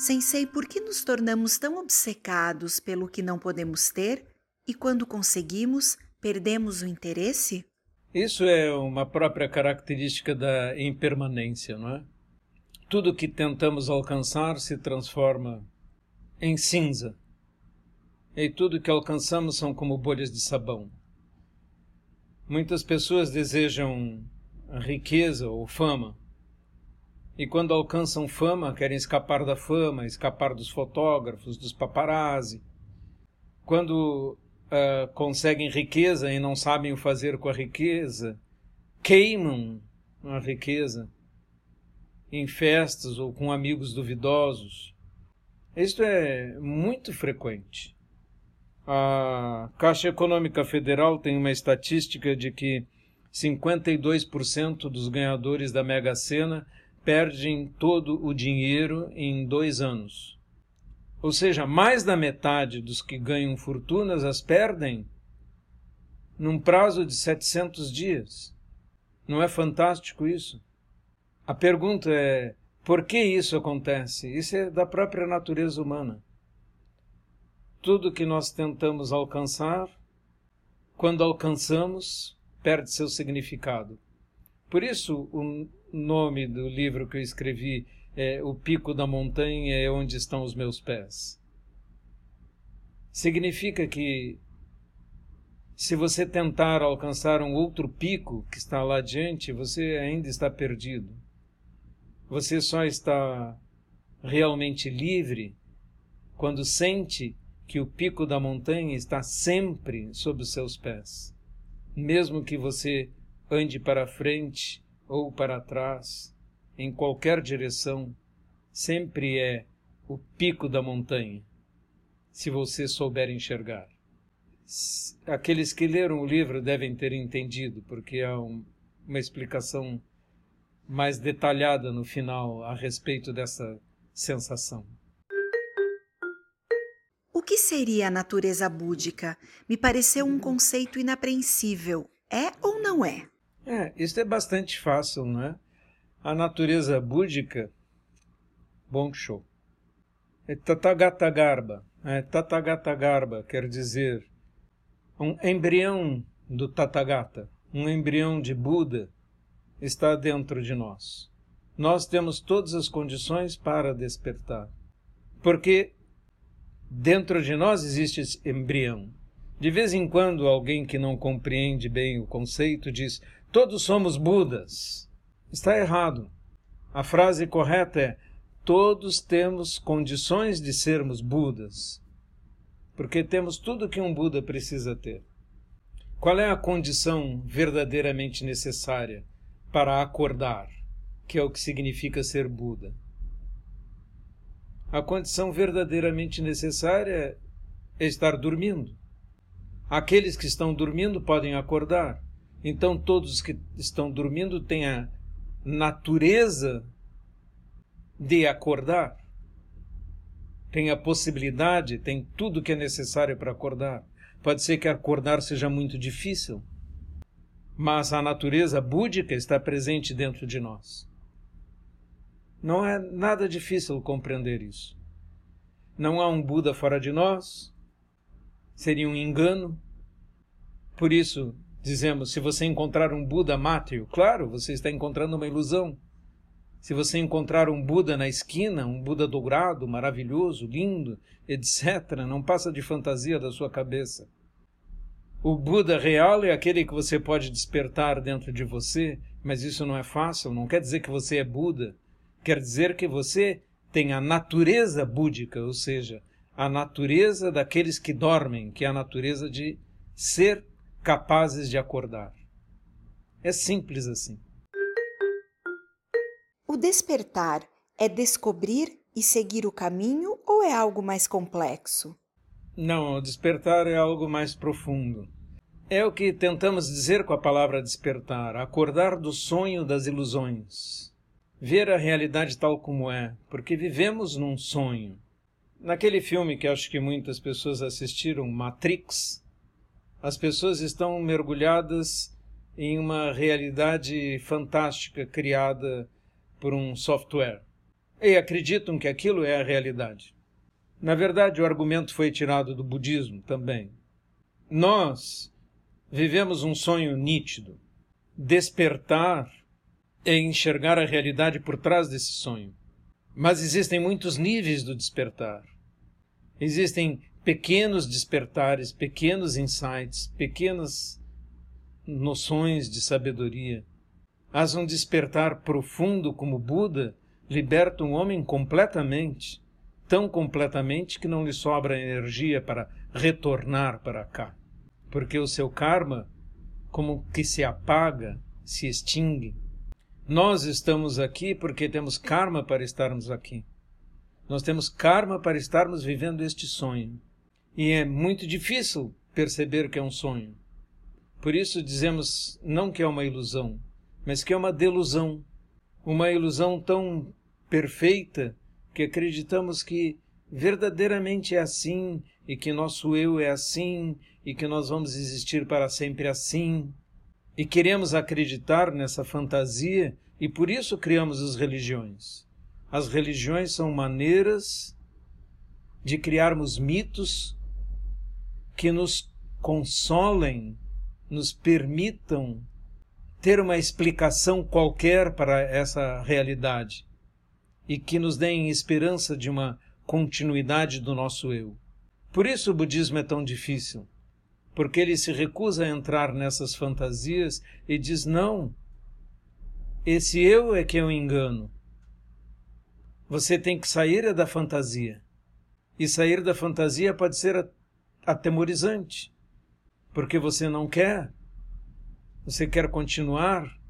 Sensei, por que nos tornamos tão obcecados pelo que não podemos ter e, quando conseguimos, perdemos o interesse? Isso é uma própria característica da impermanência, não é? Tudo que tentamos alcançar se transforma em cinza. E tudo que alcançamos são como bolhas de sabão. Muitas pessoas desejam riqueza ou fama, e quando alcançam fama, querem escapar da fama, escapar dos fotógrafos, dos paparazzi. Quando uh, conseguem riqueza e não sabem o fazer com a riqueza, queimam a riqueza em festas ou com amigos duvidosos. Isto é muito frequente. A Caixa Econômica Federal tem uma estatística de que 52% dos ganhadores da Mega Sena perdem todo o dinheiro em dois anos. Ou seja, mais da metade dos que ganham fortunas as perdem num prazo de 700 dias. Não é fantástico isso? A pergunta é: por que isso acontece? Isso é da própria natureza humana. Tudo que nós tentamos alcançar, quando alcançamos, perde seu significado. Por isso, o nome do livro que eu escrevi é O Pico da Montanha é onde estão os meus pés. Significa que se você tentar alcançar um outro pico que está lá adiante, você ainda está perdido. Você só está realmente livre quando sente que o pico da montanha está sempre sob os seus pés. Mesmo que você ande para frente ou para trás, em qualquer direção, sempre é o pico da montanha, se você souber enxergar. Aqueles que leram o livro devem ter entendido, porque há um, uma explicação mais detalhada no final a respeito dessa sensação. O que seria a natureza búdica? Me pareceu um conceito inapreensível. É ou não é? É, isso é bastante fácil, não é? A natureza búdica, show. É Tathagata É, Tathagata quer dizer um embrião do Tathagata, um embrião de Buda está dentro de nós. Nós temos todas as condições para despertar. Porque dentro de nós existe esse embrião. De vez em quando, alguém que não compreende bem o conceito diz: Todos somos Budas. Está errado. A frase correta é: todos temos condições de sermos Budas, porque temos tudo que um Buda precisa ter. Qual é a condição verdadeiramente necessária para acordar, que é o que significa ser Buda? A condição verdadeiramente necessária é estar dormindo. Aqueles que estão dormindo podem acordar. Então todos que estão dormindo têm a natureza de acordar, tem a possibilidade, tem tudo que é necessário para acordar. Pode ser que acordar seja muito difícil, mas a natureza búdica está presente dentro de nós. Não é nada difícil compreender isso. Não há um Buda fora de nós, seria um engano. Por isso, Dizemos, se você encontrar um Buda, mate-o. Claro, você está encontrando uma ilusão. Se você encontrar um Buda na esquina, um Buda dourado, maravilhoso, lindo, etc., não passa de fantasia da sua cabeça. O Buda real é aquele que você pode despertar dentro de você, mas isso não é fácil, não quer dizer que você é Buda. Quer dizer que você tem a natureza búdica, ou seja, a natureza daqueles que dormem, que é a natureza de ser capazes de acordar. É simples assim. O despertar é descobrir e seguir o caminho ou é algo mais complexo? Não, o despertar é algo mais profundo. É o que tentamos dizer com a palavra despertar, acordar do sonho das ilusões. Ver a realidade tal como é, porque vivemos num sonho. Naquele filme que acho que muitas pessoas assistiram, Matrix, as pessoas estão mergulhadas em uma realidade fantástica criada por um software. e acreditam que aquilo é a realidade. Na verdade, o argumento foi tirado do budismo também. Nós vivemos um sonho nítido. Despertar é enxergar a realidade por trás desse sonho. Mas existem muitos níveis do despertar. Existem pequenos despertares, pequenos insights, pequenas noções de sabedoria. Mas um despertar profundo como Buda liberta um homem completamente, tão completamente que não lhe sobra energia para retornar para cá, porque o seu karma como que se apaga, se extingue. Nós estamos aqui porque temos karma para estarmos aqui. Nós temos karma para estarmos vivendo este sonho. E é muito difícil perceber que é um sonho. Por isso dizemos não que é uma ilusão, mas que é uma delusão. Uma ilusão tão perfeita que acreditamos que verdadeiramente é assim e que nosso eu é assim e que nós vamos existir para sempre assim. E queremos acreditar nessa fantasia e por isso criamos as religiões. As religiões são maneiras de criarmos mitos que nos consolem, nos permitam ter uma explicação qualquer para essa realidade e que nos deem esperança de uma continuidade do nosso eu. Por isso o budismo é tão difícil, porque ele se recusa a entrar nessas fantasias e diz: não, esse eu é que um engano. Você tem que sair da fantasia. E sair da fantasia pode ser atemorizante, porque você não quer, você quer continuar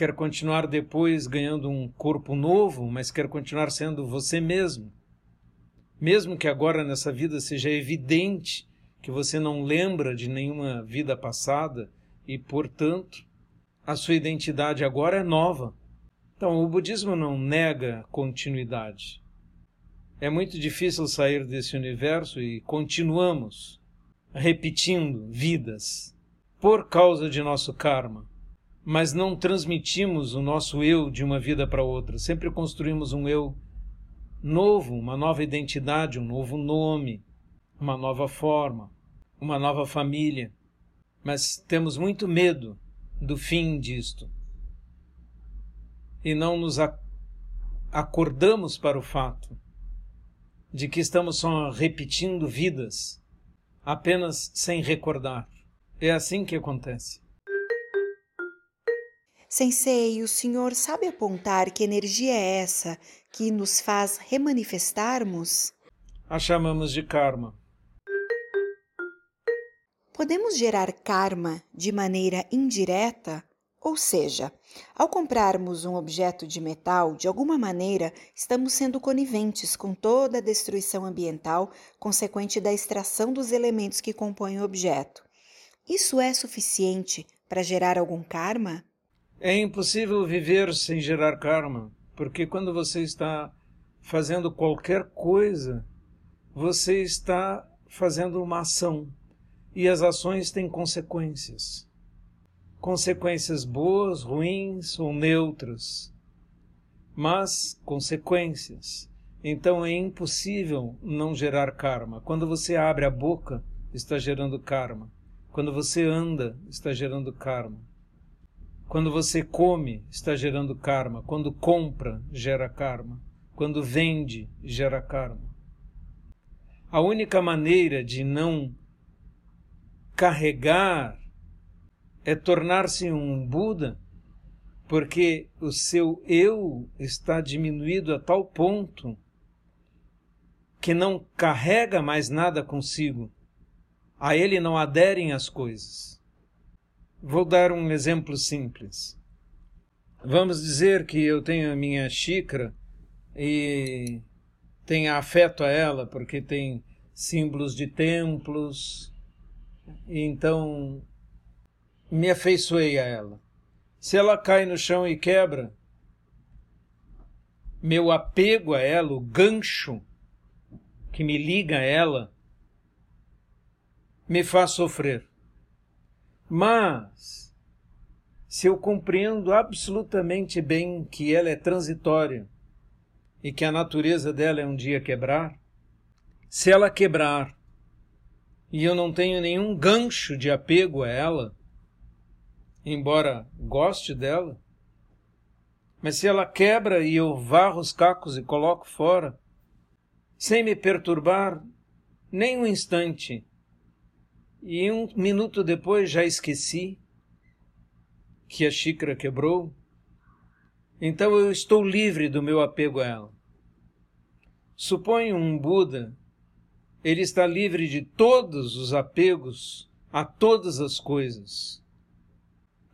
quer continuar depois ganhando um corpo novo, mas quer continuar sendo você mesmo. Mesmo que agora nessa vida seja evidente que você não lembra de nenhuma vida passada e, portanto, a sua identidade agora é nova. Então, o budismo não nega continuidade. É muito difícil sair desse universo e continuamos repetindo vidas por causa de nosso karma mas não transmitimos o nosso eu de uma vida para outra. Sempre construímos um eu novo, uma nova identidade, um novo nome, uma nova forma, uma nova família. Mas temos muito medo do fim disto. E não nos acordamos para o fato de que estamos só repetindo vidas, apenas sem recordar. É assim que acontece. Sensei, o senhor sabe apontar que energia é essa que nos faz remanifestarmos? A chamamos de karma. Podemos gerar karma de maneira indireta? Ou seja, ao comprarmos um objeto de metal, de alguma maneira estamos sendo coniventes com toda a destruição ambiental consequente da extração dos elementos que compõem o objeto. Isso é suficiente para gerar algum karma? É impossível viver sem gerar karma, porque quando você está fazendo qualquer coisa, você está fazendo uma ação e as ações têm consequências. Consequências boas, ruins ou neutras, mas consequências. Então é impossível não gerar karma. Quando você abre a boca, está gerando karma. Quando você anda, está gerando karma. Quando você come, está gerando karma. Quando compra, gera karma. Quando vende, gera karma. A única maneira de não carregar é tornar-se um Buda, porque o seu eu está diminuído a tal ponto que não carrega mais nada consigo. A ele não aderem as coisas. Vou dar um exemplo simples. Vamos dizer que eu tenho a minha xícara e tenho afeto a ela porque tem símbolos de templos, então me afeiçoei a ela. Se ela cai no chão e quebra, meu apego a ela, o gancho que me liga a ela, me faz sofrer. Mas, se eu compreendo absolutamente bem que ela é transitória e que a natureza dela é um dia quebrar, se ela quebrar e eu não tenho nenhum gancho de apego a ela, embora goste dela, mas se ela quebra e eu varro os cacos e coloco fora, sem me perturbar nem um instante, e um minuto depois já esqueci que a xícara quebrou, então eu estou livre do meu apego a ela. Suponho um Buda, ele está livre de todos os apegos a todas as coisas.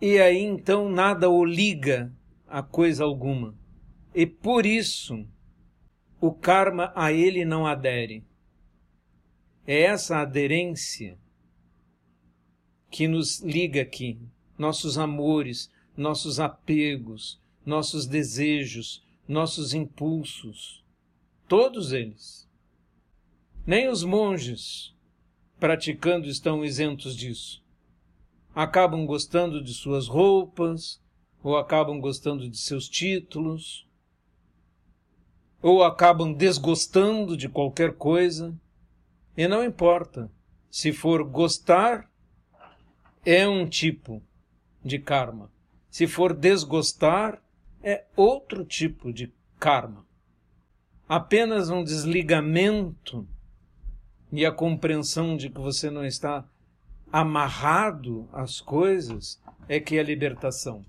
E aí então nada o liga a coisa alguma. E por isso o karma a ele não adere. É essa aderência que nos liga aqui, nossos amores, nossos apegos, nossos desejos, nossos impulsos, todos eles. Nem os monges praticando estão isentos disso. Acabam gostando de suas roupas, ou acabam gostando de seus títulos, ou acabam desgostando de qualquer coisa, e não importa. Se for gostar, é um tipo de karma. Se for desgostar, é outro tipo de karma. Apenas um desligamento e a compreensão de que você não está amarrado às coisas é que é libertação.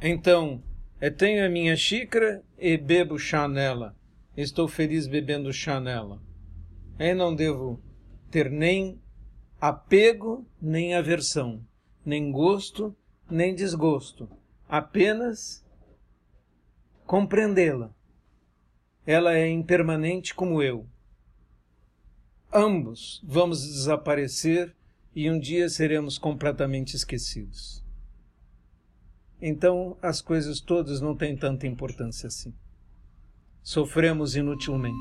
Então, eu tenho a minha xícara e bebo chá nela. Estou feliz bebendo chá nela. Eu não devo ter nem apego, nem aversão, nem gosto, nem desgosto. Apenas compreendê-la. Ela é impermanente como eu. Ambos vamos desaparecer e um dia seremos completamente esquecidos então as coisas todas não têm tanta importância assim. Sofremos inutilmente.